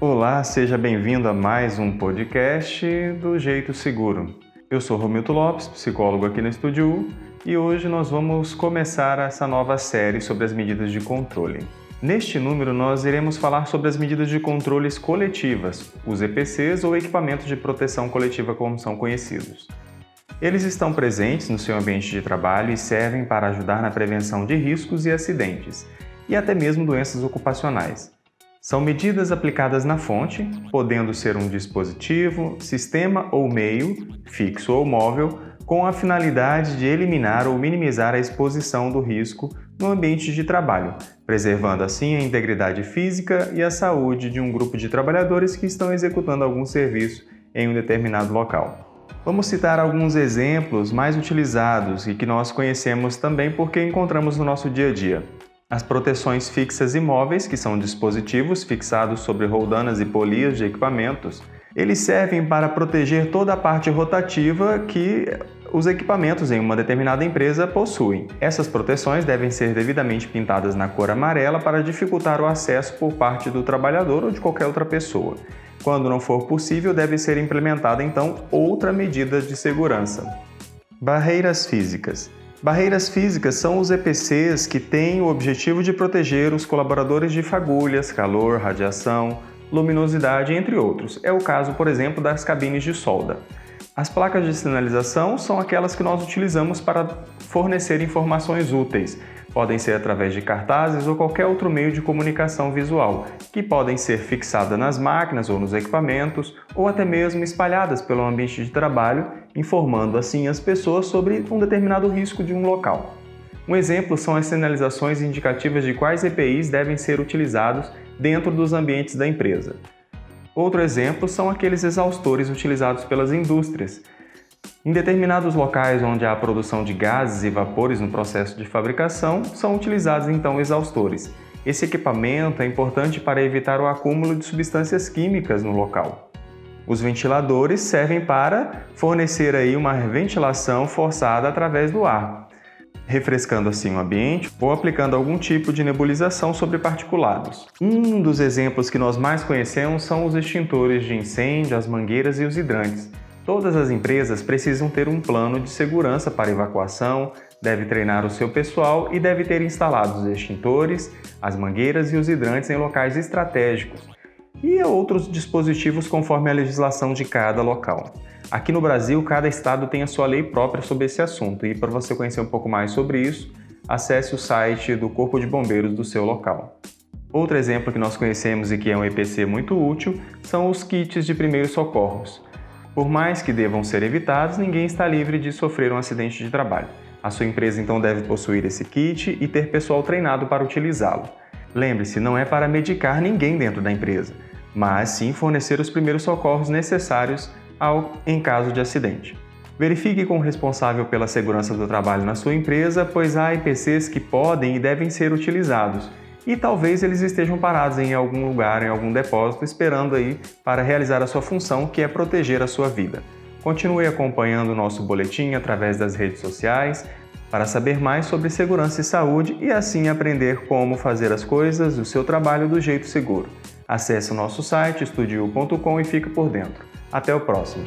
Olá, seja bem-vindo a mais um podcast do Jeito Seguro. Eu sou Romildo Lopes, psicólogo aqui no Estúdio e hoje nós vamos começar essa nova série sobre as medidas de controle. Neste número, nós iremos falar sobre as medidas de controles coletivas, os EPCs ou equipamentos de proteção coletiva como são conhecidos. Eles estão presentes no seu ambiente de trabalho e servem para ajudar na prevenção de riscos e acidentes, e até mesmo doenças ocupacionais. São medidas aplicadas na fonte, podendo ser um dispositivo, sistema ou meio, fixo ou móvel, com a finalidade de eliminar ou minimizar a exposição do risco no ambiente de trabalho, preservando assim a integridade física e a saúde de um grupo de trabalhadores que estão executando algum serviço em um determinado local. Vamos citar alguns exemplos mais utilizados e que nós conhecemos também porque encontramos no nosso dia a dia. As proteções fixas imóveis, que são dispositivos fixados sobre roldanas e polias de equipamentos, eles servem para proteger toda a parte rotativa que os equipamentos em uma determinada empresa possuem. Essas proteções devem ser devidamente pintadas na cor amarela para dificultar o acesso por parte do trabalhador ou de qualquer outra pessoa. Quando não for possível, deve ser implementada então outra medida de segurança. Barreiras físicas. Barreiras físicas são os EPCs que têm o objetivo de proteger os colaboradores de fagulhas, calor, radiação, luminosidade, entre outros. É o caso, por exemplo, das cabines de solda. As placas de sinalização são aquelas que nós utilizamos para fornecer informações úteis. Podem ser através de cartazes ou qualquer outro meio de comunicação visual, que podem ser fixadas nas máquinas ou nos equipamentos, ou até mesmo espalhadas pelo ambiente de trabalho, informando assim as pessoas sobre um determinado risco de um local. Um exemplo são as sinalizações indicativas de quais EPIs devem ser utilizados dentro dos ambientes da empresa. Outro exemplo são aqueles exaustores utilizados pelas indústrias. Em determinados locais onde há produção de gases e vapores no processo de fabricação, são utilizados então exaustores. Esse equipamento é importante para evitar o acúmulo de substâncias químicas no local. Os ventiladores servem para fornecer aí uma ventilação forçada através do ar, refrescando assim o ambiente ou aplicando algum tipo de nebulização sobre particulados. Um dos exemplos que nós mais conhecemos são os extintores de incêndio, as mangueiras e os hidrantes. Todas as empresas precisam ter um plano de segurança para evacuação, deve treinar o seu pessoal e deve ter instalados os extintores, as mangueiras e os hidrantes em locais estratégicos e outros dispositivos conforme a legislação de cada local. Aqui no Brasil, cada estado tem a sua lei própria sobre esse assunto, e para você conhecer um pouco mais sobre isso, acesse o site do Corpo de Bombeiros do seu local. Outro exemplo que nós conhecemos e que é um EPC muito útil são os kits de primeiros socorros. Por mais que devam ser evitados, ninguém está livre de sofrer um acidente de trabalho. A sua empresa então deve possuir esse kit e ter pessoal treinado para utilizá-lo. Lembre-se, não é para medicar ninguém dentro da empresa, mas sim fornecer os primeiros socorros necessários ao, em caso de acidente. Verifique com o responsável pela segurança do trabalho na sua empresa, pois há IPCs que podem e devem ser utilizados e talvez eles estejam parados em algum lugar, em algum depósito, esperando aí para realizar a sua função, que é proteger a sua vida. Continue acompanhando o nosso boletim através das redes sociais para saber mais sobre segurança e saúde e assim aprender como fazer as coisas o seu trabalho do jeito seguro. Acesse o nosso site estudio.com e fique por dentro. Até o próximo!